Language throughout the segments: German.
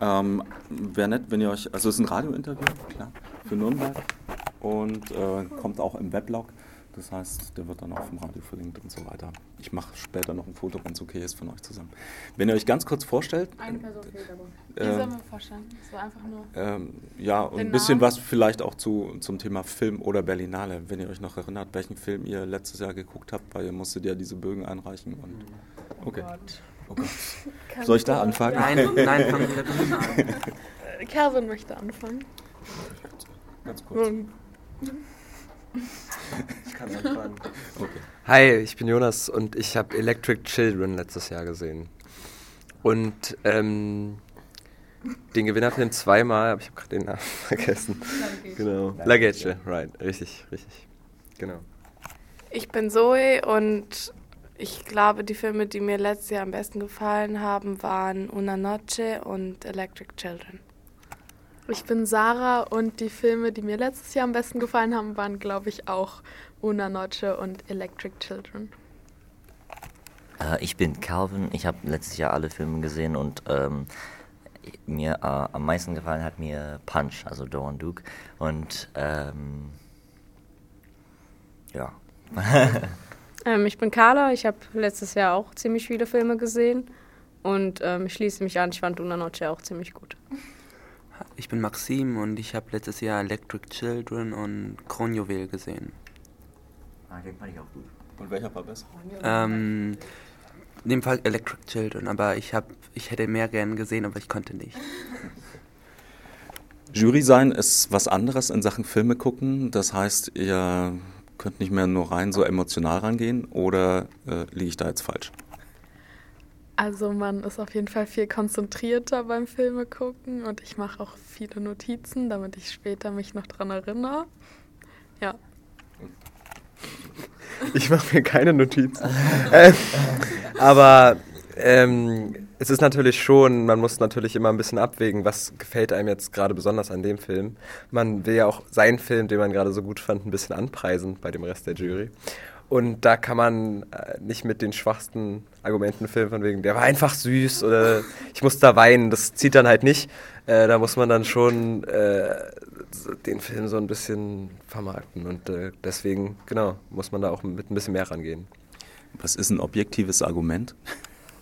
Ähm, Wäre nett, wenn ihr euch, also es ist ein Radiointerview, klar, für Nürnberg und äh, kommt auch im Weblog. Das heißt, der wird dann auch vom Radio verlinkt und so weiter. Ich mache später noch ein Foto, wenn es okay ist, von euch zusammen. Wenn ihr euch ganz kurz vorstellt. Eine Person fehlt aber. Äh, sollen wir vorstellen? War einfach nur. Ähm, ja, und ein bisschen was vielleicht auch zu, zum Thema Film oder Berlinale. Wenn ihr euch noch erinnert, welchen Film ihr letztes Jahr geguckt habt, weil ihr musstet ja diese Bögen einreichen. Und, okay. Oh Gott. Oh Gott. Soll ich da anfangen? Nein, nein, fangen wir da an. Kervin möchte anfangen. Ganz kurz. Ich kann anfangen. Okay. Hi, ich bin Jonas und ich habe Electric Children letztes Jahr gesehen. Und ähm, den Gewinnerfilm zweimal, aber ich habe gerade den Namen vergessen. Luggage. Genau. Luggage, right, richtig, richtig. Genau. Ich bin Zoe und ich glaube, die Filme, die mir letztes Jahr am besten gefallen haben, waren Una Noche und Electric Children. Ich bin Sarah und die Filme, die mir letztes Jahr am besten gefallen haben, waren, glaube ich, auch Una Noche und Electric Children. Äh, ich bin Calvin. Ich habe letztes Jahr alle Filme gesehen und ähm, mir äh, am meisten gefallen hat mir Punch, also Dawn Duke. Und ähm, ja. ähm, ich bin Carla. Ich habe letztes Jahr auch ziemlich viele Filme gesehen und ähm, ich schließe mich an. Ich fand Una Noche auch ziemlich gut. Ich bin Maxim und ich habe letztes Jahr Electric Children und Kronjuwel gesehen. Ah, den fand ich auch gut. Und welcher war besser? Ähm, in dem Fall Electric Children, aber ich, hab, ich hätte mehr gern gesehen, aber ich konnte nicht. Jury sein ist was anderes in Sachen Filme gucken. Das heißt, ihr könnt nicht mehr nur rein so emotional rangehen oder äh, liege ich da jetzt falsch? Also man ist auf jeden Fall viel konzentrierter beim Filme gucken und ich mache auch viele Notizen, damit ich später mich noch dran erinnere. Ja. Ich mache mir keine Notizen. äh, aber ähm, es ist natürlich schon, man muss natürlich immer ein bisschen abwägen, was gefällt einem jetzt gerade besonders an dem Film. Man will ja auch seinen Film, den man gerade so gut fand, ein bisschen anpreisen bei dem Rest der Jury. Und da kann man äh, nicht mit den schwachsten Argumenten filmen, von wegen, der war einfach süß oder ich muss da weinen. Das zieht dann halt nicht. Äh, da muss man dann schon äh, den Film so ein bisschen vermarkten. Und äh, deswegen, genau, muss man da auch mit ein bisschen mehr rangehen. Was ist ein objektives Argument?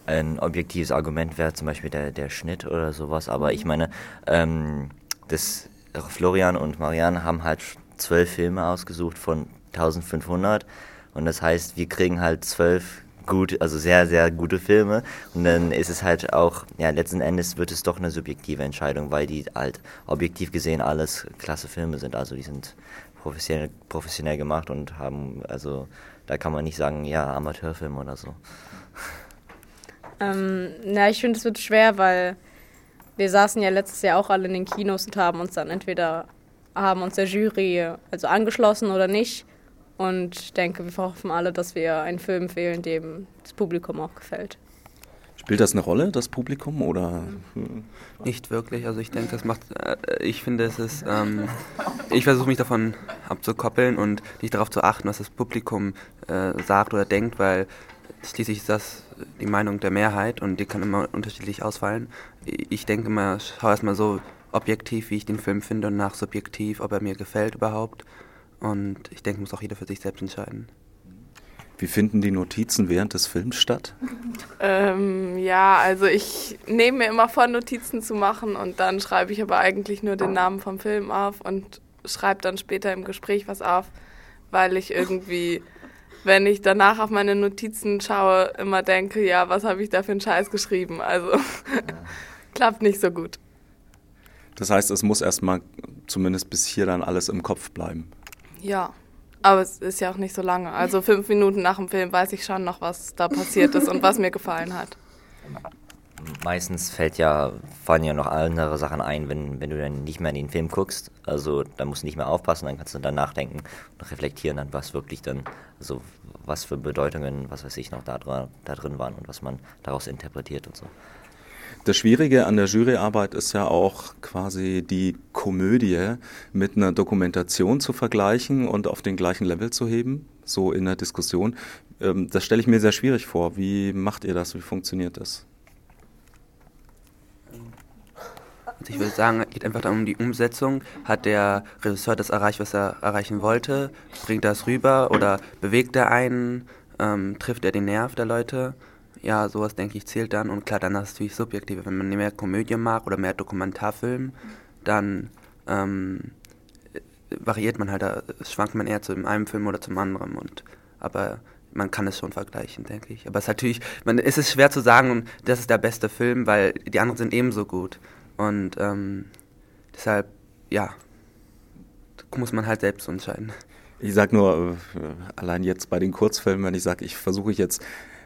Ein objektives Argument wäre zum Beispiel der, der Schnitt oder sowas. Aber ich meine, ähm, das, Florian und Marianne haben halt zwölf Filme ausgesucht von 1500 und das heißt, wir kriegen halt zwölf gut, also sehr, sehr gute Filme. Und dann ist es halt auch, ja, letzten Endes wird es doch eine subjektive Entscheidung, weil die halt objektiv gesehen alles klasse Filme sind. Also die sind professionell, professionell gemacht und haben, also da kann man nicht sagen, ja, Amateurfilm oder so. Ähm, na, ich finde, es wird schwer, weil wir saßen ja letztes Jahr auch alle in den Kinos und haben uns dann entweder haben uns der Jury also angeschlossen oder nicht und ich denke, wir hoffen alle, dass wir einen Film wählen, dem das Publikum auch gefällt. Spielt das eine Rolle, das Publikum, oder? Nicht wirklich. Also ich denke, das macht. Äh, ich finde, es ist. Ähm, ich versuche mich davon abzukoppeln und nicht darauf zu achten, was das Publikum äh, sagt oder denkt, weil schließlich ist das die Meinung der Mehrheit und die kann immer unterschiedlich ausfallen. Ich denke mal, schaue erstmal so objektiv, wie ich den Film finde und nach subjektiv, ob er mir gefällt überhaupt. Und ich denke, muss auch jeder für sich selbst entscheiden. Wie finden die Notizen während des Films statt? Ähm, ja, also ich nehme mir immer vor, Notizen zu machen und dann schreibe ich aber eigentlich nur den Namen vom Film auf und schreibe dann später im Gespräch was auf, weil ich irgendwie, wenn ich danach auf meine Notizen schaue, immer denke, ja, was habe ich da für einen Scheiß geschrieben? Also klappt nicht so gut. Das heißt, es muss erstmal zumindest bis hier dann alles im Kopf bleiben. Ja, aber es ist ja auch nicht so lange. Also fünf Minuten nach dem Film weiß ich schon noch, was da passiert ist und was mir gefallen hat. Meistens fällt ja, fallen ja noch andere Sachen ein, wenn, wenn du dann nicht mehr in den Film guckst. Also da musst du nicht mehr aufpassen, dann kannst du dann nachdenken und reflektieren, dann was wirklich dann, also was für Bedeutungen, was weiß ich, noch da, da drin waren und was man daraus interpretiert und so. Das Schwierige an der Juryarbeit ist ja auch quasi die Komödie mit einer Dokumentation zu vergleichen und auf den gleichen Level zu heben, so in der Diskussion. Ähm, das stelle ich mir sehr schwierig vor. Wie macht ihr das? Wie funktioniert das? Ich würde sagen, es geht einfach darum, die Umsetzung. Hat der Regisseur das erreicht, was er erreichen wollte? Bringt das rüber oder bewegt er einen? Ähm, trifft er den Nerv der Leute? Ja, sowas denke ich zählt dann. Und klar, dann ist es natürlich subjektiv. Wenn man mehr Komödie mag oder mehr Dokumentarfilm, dann ähm, variiert man halt, da schwankt man eher zu einem Film oder zum anderen. Und, aber man kann es schon vergleichen, denke ich. Aber es ist natürlich, man, es ist schwer zu sagen, das ist der beste Film, weil die anderen sind ebenso gut. Und ähm, deshalb, ja, muss man halt selbst entscheiden. Ich sag nur, äh, allein jetzt bei den Kurzfilmen, wenn ich sage, ich versuche jetzt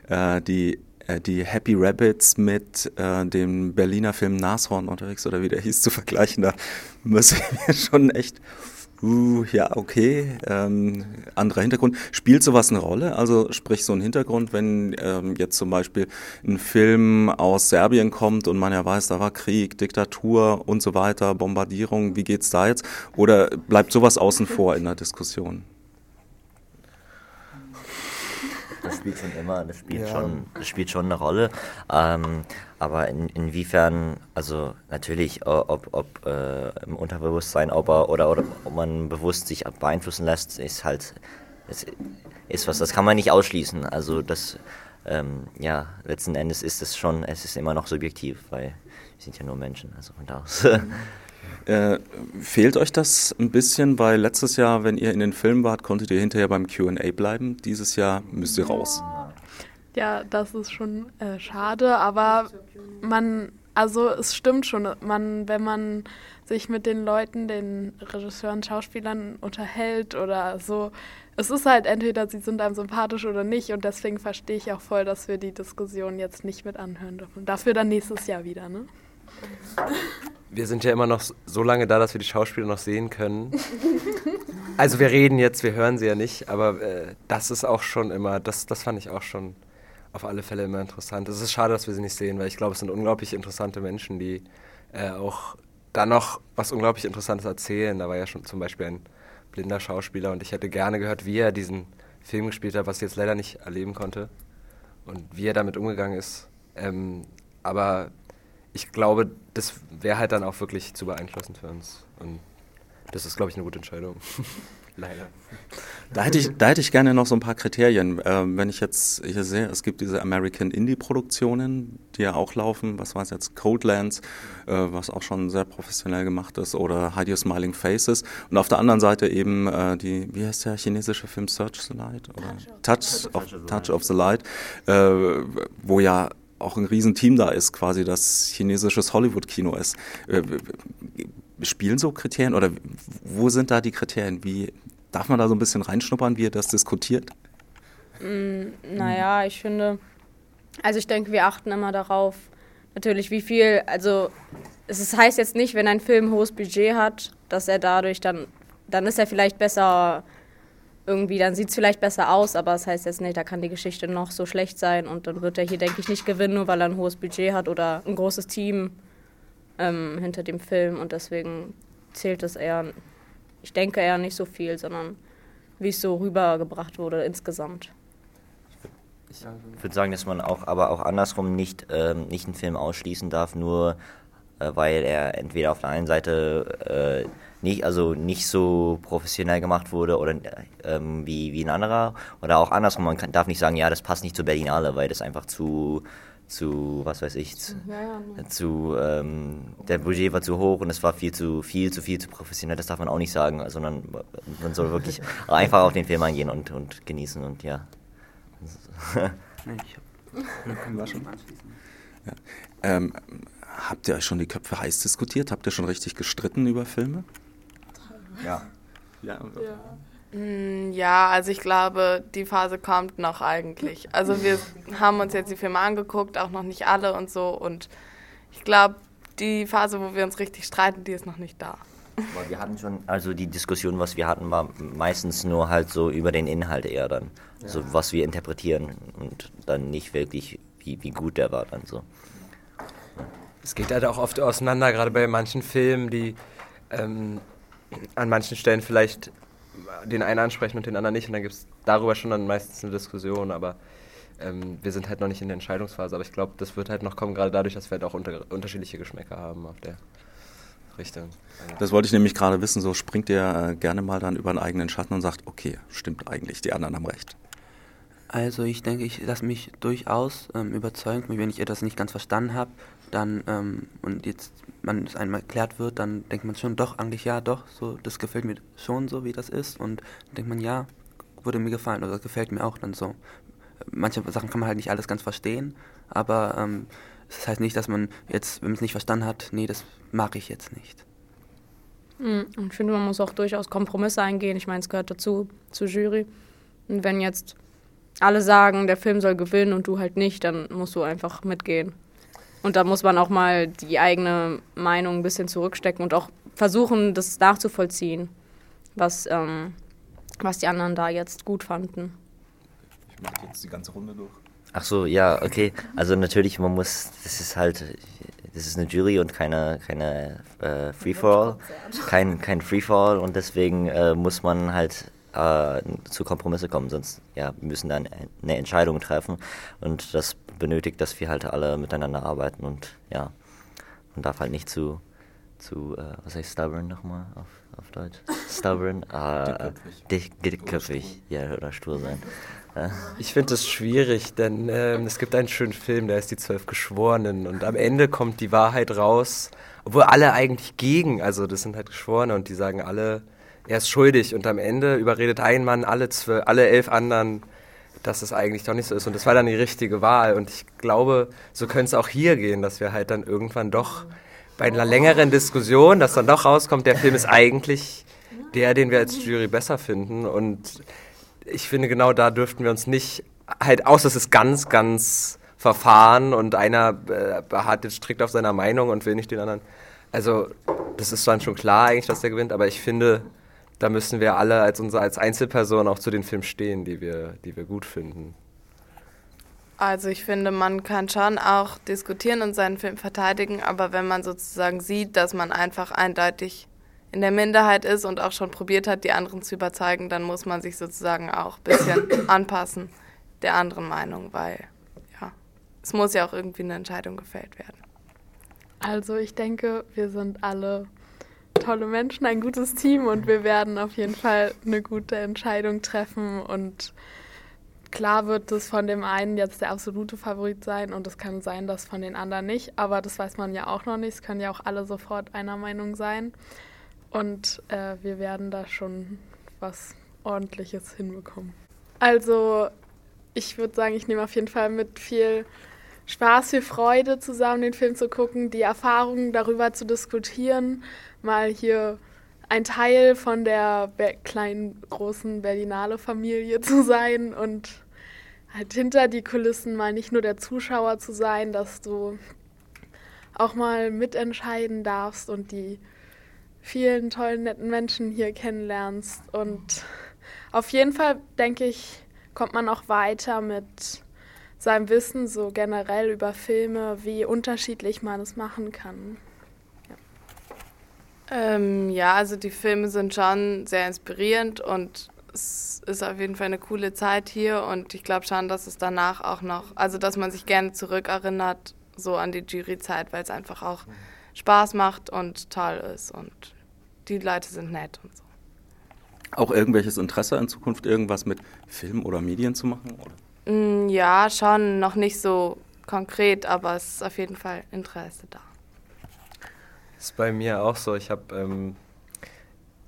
äh, die, äh, die Happy Rabbits mit äh, dem Berliner Film Nashorn unterwegs oder wie der hieß zu vergleichen, da muss ich mir schon echt uh, ja, okay, ähm, anderer Hintergrund. Spielt sowas eine Rolle? Also sprich so ein Hintergrund, wenn ähm, jetzt zum Beispiel ein Film aus Serbien kommt und man ja weiß, da war Krieg, Diktatur und so weiter, Bombardierung, wie geht's da jetzt? Oder bleibt sowas außen vor in der Diskussion? Das spielt schon immer, das spielt, ja. schon, das spielt schon eine Rolle. Ähm, aber in, inwiefern, also natürlich, ob, ob äh, im Unterbewusstsein, ob er, oder, oder ob man bewusst sich beeinflussen lässt, ist halt, ist, ist was, das kann man nicht ausschließen. Also das, ähm, ja, letzten Endes ist es schon, es ist immer noch subjektiv, weil wir sind ja nur Menschen, also von da aus. Äh, fehlt euch das ein bisschen, weil letztes Jahr, wenn ihr in den Filmen wart, konntet ihr hinterher beim QA bleiben. Dieses Jahr müsst ihr raus. Ja, das ist schon äh, schade, aber man, also es stimmt schon, man, wenn man sich mit den Leuten, den Regisseuren, Schauspielern unterhält oder so, es ist halt entweder sie sind einem sympathisch oder nicht und deswegen verstehe ich auch voll, dass wir die Diskussion jetzt nicht mit anhören dürfen. Dafür dann nächstes Jahr wieder, ne? Wir sind ja immer noch so lange da, dass wir die Schauspieler noch sehen können. Also wir reden jetzt, wir hören sie ja nicht, aber äh, das ist auch schon immer, das, das fand ich auch schon auf alle Fälle immer interessant. Es ist schade, dass wir sie nicht sehen, weil ich glaube, es sind unglaublich interessante Menschen, die äh, auch da noch was unglaublich Interessantes erzählen. Da war ja schon zum Beispiel ein blinder Schauspieler und ich hätte gerne gehört, wie er diesen Film gespielt hat, was ich jetzt leider nicht erleben konnte und wie er damit umgegangen ist. Ähm, aber ich glaube, das wäre halt dann auch wirklich zu beeinflussend für uns. Und das ist, glaube ich, eine gute Entscheidung. Leider. Da hätte, ich, da hätte ich gerne noch so ein paar Kriterien. Ähm, wenn ich jetzt hier sehe, es gibt diese American Indie-Produktionen, die ja auch laufen, was war es jetzt, Codelands, äh, was auch schon sehr professionell gemacht ist, oder Hide Your Smiling Faces. Und auf der anderen Seite eben äh, die, wie heißt der chinesische Film, Search the Light? Oder Touch, Touch, of, Touch of the Light, äh, wo ja auch ein Riesenteam da ist, quasi das chinesisches Hollywood-Kino ist. Äh, spielen so Kriterien oder wo sind da die Kriterien? Wie darf man da so ein bisschen reinschnuppern, wie ihr das diskutiert? Mm, naja, ich finde, also ich denke, wir achten immer darauf, natürlich, wie viel, also es heißt jetzt nicht, wenn ein Film hohes Budget hat, dass er dadurch dann, dann ist er vielleicht besser irgendwie, dann sieht es vielleicht besser aus, aber das heißt jetzt nicht, da kann die Geschichte noch so schlecht sein und dann wird er hier, denke ich, nicht gewinnen, nur weil er ein hohes Budget hat oder ein großes Team ähm, hinter dem Film und deswegen zählt es eher, ich denke eher nicht so viel, sondern wie es so rübergebracht wurde insgesamt. Ich würde sagen, dass man auch, aber auch andersrum nicht, ähm, nicht einen Film ausschließen darf, nur äh, weil er entweder auf der einen Seite äh, nicht, also nicht so professionell gemacht wurde oder ähm, wie, wie ein anderer. Oder auch andersrum, man kann, darf nicht sagen, ja, das passt nicht zur Berlinale, weil das einfach zu, zu was weiß ich, zu, ja, ja. zu ähm, der Budget war zu hoch und es war viel zu viel, zu viel zu professionell, das darf man auch nicht sagen, sondern man soll wirklich einfach auf den Film eingehen und, und genießen und ja. ja. Ähm, habt ihr euch schon die Köpfe heiß diskutiert? Habt ihr schon richtig gestritten über Filme? Ja. Ja. ja. Mm, ja, also ich glaube, die Phase kommt noch eigentlich. Also wir haben uns jetzt die Filme angeguckt, auch noch nicht alle und so. Und ich glaube, die Phase, wo wir uns richtig streiten, die ist noch nicht da. Aber wir hatten schon, also die Diskussion, was wir hatten, war meistens nur halt so über den Inhalt eher dann. Ja. So was wir interpretieren und dann nicht wirklich, wie, wie gut der war dann so. Es geht halt auch oft auseinander, gerade bei manchen Filmen, die ähm, an manchen Stellen vielleicht den einen ansprechen und den anderen nicht. Und dann gibt es darüber schon dann meistens eine Diskussion, aber ähm, wir sind halt noch nicht in der Entscheidungsphase. Aber ich glaube, das wird halt noch kommen, gerade dadurch, dass wir halt auch unter, unterschiedliche Geschmäcker haben auf der Richtung. Das wollte ich nämlich gerade wissen, so springt ihr äh, gerne mal dann über einen eigenen Schatten und sagt, okay, stimmt eigentlich, die anderen haben recht. Also ich denke, ich lasse mich durchaus ähm, überzeugen, wenn ich etwas nicht ganz verstanden habe, dann ähm, und jetzt man es einmal erklärt wird, dann denkt man schon doch eigentlich ja doch so das gefällt mir schon so wie das ist und dann denkt man ja würde mir gefallen oder gefällt mir auch dann so. Manche Sachen kann man halt nicht alles ganz verstehen, aber ähm, das heißt nicht, dass man jetzt, wenn man es nicht verstanden hat, nee, das mag ich jetzt nicht. Mhm. Und ich finde, man muss auch durchaus Kompromisse eingehen. Ich meine, es gehört dazu, zur Jury. Und wenn jetzt alle sagen, der Film soll gewinnen und du halt nicht, dann musst du einfach mitgehen. Und da muss man auch mal die eigene Meinung ein bisschen zurückstecken und auch versuchen, das nachzuvollziehen, was, ähm, was die anderen da jetzt gut fanden. Ich mache jetzt die ganze Runde durch. Ach so, ja, okay. Also natürlich, man muss, das ist halt, das ist eine Jury und keine, keine äh, Free-for-all, kein, kein Free-for-all und deswegen äh, muss man halt äh, zu Kompromisse kommen, sonst ja, wir müssen dann eine Entscheidung treffen und das benötigt, dass wir halt alle miteinander arbeiten und ja, man darf halt nicht zu, zu äh, was heißt stubborn nochmal auf, auf Deutsch? Stubborn? Äh, dick, dickköpfig, ja, oder stur sein. Ich finde es schwierig, denn ähm, es gibt einen schönen Film, der ist die Zwölf Geschworenen und am Ende kommt die Wahrheit raus, obwohl alle eigentlich gegen, also das sind halt Geschworene und die sagen alle, er ist schuldig und am Ende überredet ein Mann alle, zwölf, alle elf anderen, dass es eigentlich doch nicht so ist. Und das war dann die richtige Wahl. Und ich glaube, so könnte es auch hier gehen, dass wir halt dann irgendwann doch bei einer längeren Diskussion, dass dann doch rauskommt, der Film ist eigentlich der, den wir als Jury besser finden. Und ich finde, genau da dürften wir uns nicht halt aus, das ist ganz, ganz verfahren und einer äh, hat jetzt strikt auf seiner Meinung und will nicht den anderen. Also, das ist dann schon klar eigentlich, dass der gewinnt, aber ich finde, da müssen wir alle als unsere als Einzelperson auch zu den Filmen stehen, die wir, die wir gut finden. Also ich finde, man kann schon auch diskutieren und seinen Film verteidigen, aber wenn man sozusagen sieht, dass man einfach eindeutig in der Minderheit ist und auch schon probiert hat, die anderen zu überzeugen, dann muss man sich sozusagen auch ein bisschen anpassen der anderen Meinung, weil ja, es muss ja auch irgendwie eine Entscheidung gefällt werden. Also ich denke, wir sind alle tolle Menschen, ein gutes Team und wir werden auf jeden Fall eine gute Entscheidung treffen und klar wird es von dem einen jetzt der absolute Favorit sein und es kann sein, dass von den anderen nicht, aber das weiß man ja auch noch nicht. Es können ja auch alle sofort einer Meinung sein. Und äh, wir werden da schon was Ordentliches hinbekommen. Also, ich würde sagen, ich nehme auf jeden Fall mit viel Spaß, viel Freude zusammen den Film zu gucken, die Erfahrungen darüber zu diskutieren, mal hier ein Teil von der kleinen, großen Berlinale-Familie zu sein und halt hinter die Kulissen mal nicht nur der Zuschauer zu sein, dass du auch mal mitentscheiden darfst und die vielen tollen, netten Menschen hier kennenlernst. Und auf jeden Fall, denke ich, kommt man auch weiter mit seinem Wissen so generell über Filme, wie unterschiedlich man es machen kann. Ja. Ähm, ja, also die Filme sind schon sehr inspirierend und es ist auf jeden Fall eine coole Zeit hier und ich glaube schon, dass es danach auch noch, also dass man sich gerne zurückerinnert, so an die Juryzeit, weil es einfach auch Spaß macht und toll ist und die Leute sind nett und so. Auch irgendwelches Interesse in Zukunft, irgendwas mit Film oder Medien zu machen? Oder? Mm, ja, schon noch nicht so konkret, aber es ist auf jeden Fall Interesse da. Das ist bei mir auch so. Ich habe ähm,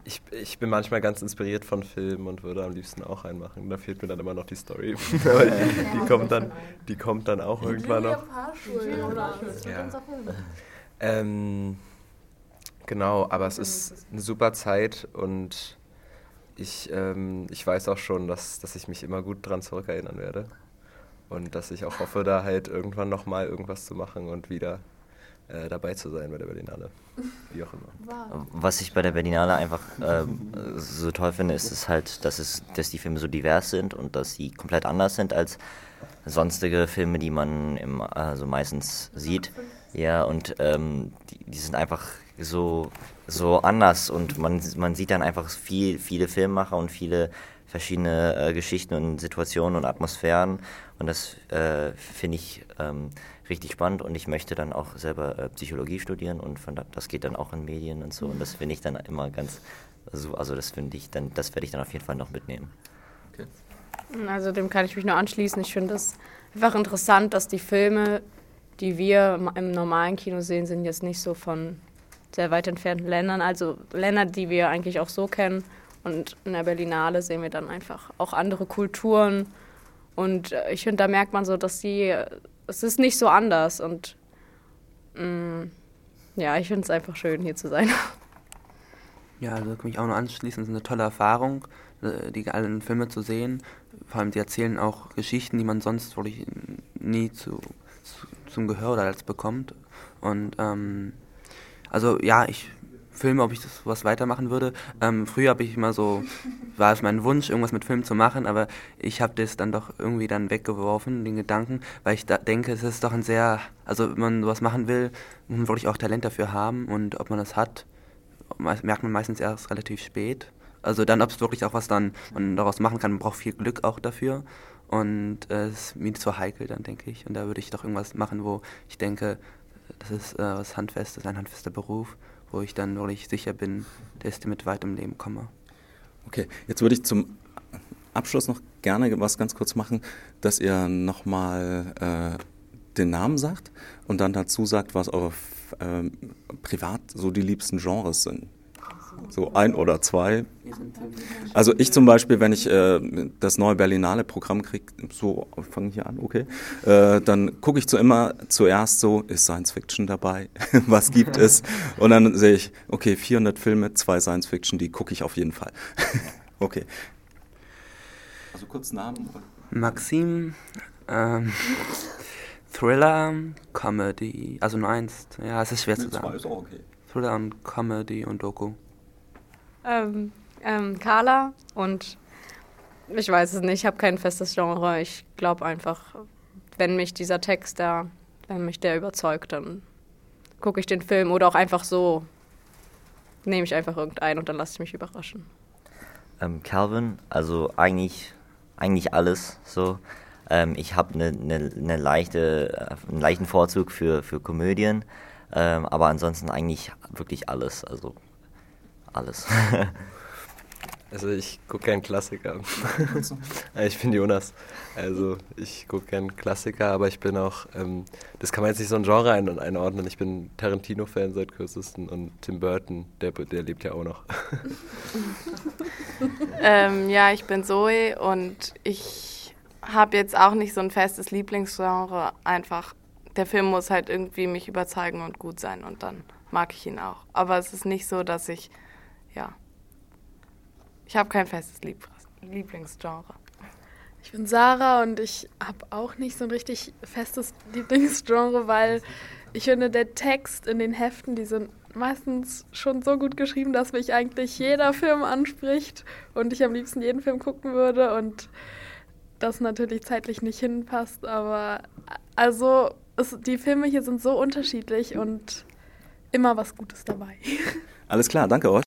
ich, ich bin manchmal ganz inspiriert von Filmen und würde am liebsten auch einen machen. Da fehlt mir dann immer noch die Story. die, die, kommt dann, die kommt dann auch irgendwann noch. Ja. Ähm, genau, aber es ist eine super Zeit und ich, ähm, ich weiß auch schon, dass, dass ich mich immer gut dran zurückerinnern werde. Und dass ich auch hoffe, da halt irgendwann nochmal irgendwas zu machen und wieder äh, dabei zu sein bei der Berlinale. Wie auch immer. Was ich bei der Berlinale einfach äh, so toll finde, ist, ist halt, dass, es, dass die Filme so divers sind und dass sie komplett anders sind als sonstige Filme, die man im, also meistens sieht. Ja, und ähm, die, die, sind einfach so, so anders und man, man sieht dann einfach viel, viele Filmemacher und viele verschiedene äh, Geschichten und Situationen und Atmosphären und das äh, finde ich ähm, richtig spannend und ich möchte dann auch selber äh, Psychologie studieren und von da, das geht dann auch in Medien und so und das finde ich dann immer ganz, also, also das finde ich dann, das werde ich dann auf jeden Fall noch mitnehmen. Okay. Also dem kann ich mich nur anschließen. Ich finde es einfach interessant, dass die Filme, die wir im normalen Kino sehen, sind jetzt nicht so von sehr weit entfernten Ländern, also Länder, die wir eigentlich auch so kennen. Und in der Berlinale sehen wir dann einfach auch andere Kulturen. Und äh, ich finde, da merkt man so, dass sie, es ist nicht so anders. Und mh, mm, ja, ich finde es einfach schön, hier zu sein. Ja, also kann mich auch nur anschließen. Es ist eine tolle Erfahrung, äh, die allen Filme zu sehen. Vor allem, die erzählen auch Geschichten, die man sonst wirklich nie zu, zu zum Gehör oder als bekommt. Und ähm, also ja, ich filme, ob ich das was weitermachen würde. Ähm, früher habe ich immer so, war es mein Wunsch, irgendwas mit Film zu machen, aber ich habe das dann doch irgendwie dann weggeworfen, den Gedanken, weil ich denke, es ist doch ein sehr, also wenn man sowas machen will, muss man wirklich auch Talent dafür haben und ob man das hat, merkt man meistens erst relativ spät. Also dann, ob es wirklich auch was dann man daraus machen kann, man braucht viel Glück auch dafür. Und äh, es ist mir zu heikel dann, denke ich. Und da würde ich doch irgendwas machen, wo ich denke, das ist äh, was Handfestes, ein handfester Beruf, wo ich dann wirklich sicher bin, dass ich mit weit im Leben komme. Okay, jetzt würde ich zum Abschluss noch gerne was ganz kurz machen, dass ihr nochmal äh, den Namen sagt und dann dazu sagt, was eure äh, privat so die liebsten Genres sind. So ein oder zwei. Also ich zum Beispiel, wenn ich äh, das neue Berlinale Programm kriege, so fange ich hier an, okay, äh, dann gucke ich zu immer zuerst so, ist Science Fiction dabei? Was gibt es? Und dann sehe ich, okay, 400 Filme, zwei Science Fiction, die gucke ich auf jeden Fall. okay. Also kurz Namen. Maxim, ähm, Thriller, Comedy, also nur eins. Ja, es ist schwer zu sagen. Zwei ist auch okay. Thriller und Comedy und Doku. Ähm, ähm, Carla und ich weiß es nicht, ich habe kein festes Genre. Ich glaube einfach, wenn mich dieser Text da, wenn mich der überzeugt, dann gucke ich den Film oder auch einfach so nehme ich einfach irgendeinen und dann lasse ich mich überraschen. Ähm, Calvin, also eigentlich, eigentlich alles so. Ähm, ich habe eine ne, ne leichte, einen leichten Vorzug für, für Komödien, ähm, aber ansonsten eigentlich wirklich alles. Also alles. Also ich gucke gern Klassiker. ich bin Jonas. Also ich gucke gern Klassiker, aber ich bin auch, ähm, das kann man jetzt nicht so ein Genre ein einordnen. Ich bin Tarantino-Fan seit kürzesten und Tim Burton, der, der lebt ja auch noch. ähm, ja, ich bin Zoe und ich habe jetzt auch nicht so ein festes Lieblingsgenre. Einfach, der Film muss halt irgendwie mich überzeugen und gut sein und dann mag ich ihn auch. Aber es ist nicht so, dass ich ja. Ich habe kein festes Lieblingsgenre. Ich bin Sarah und ich habe auch nicht so ein richtig festes Lieblingsgenre, weil ich finde, der Text in den Heften, die sind meistens schon so gut geschrieben, dass mich eigentlich jeder Film anspricht und ich am liebsten jeden Film gucken würde und das natürlich zeitlich nicht hinpasst. Aber also es, die Filme hier sind so unterschiedlich und immer was Gutes dabei. Alles klar, danke euch.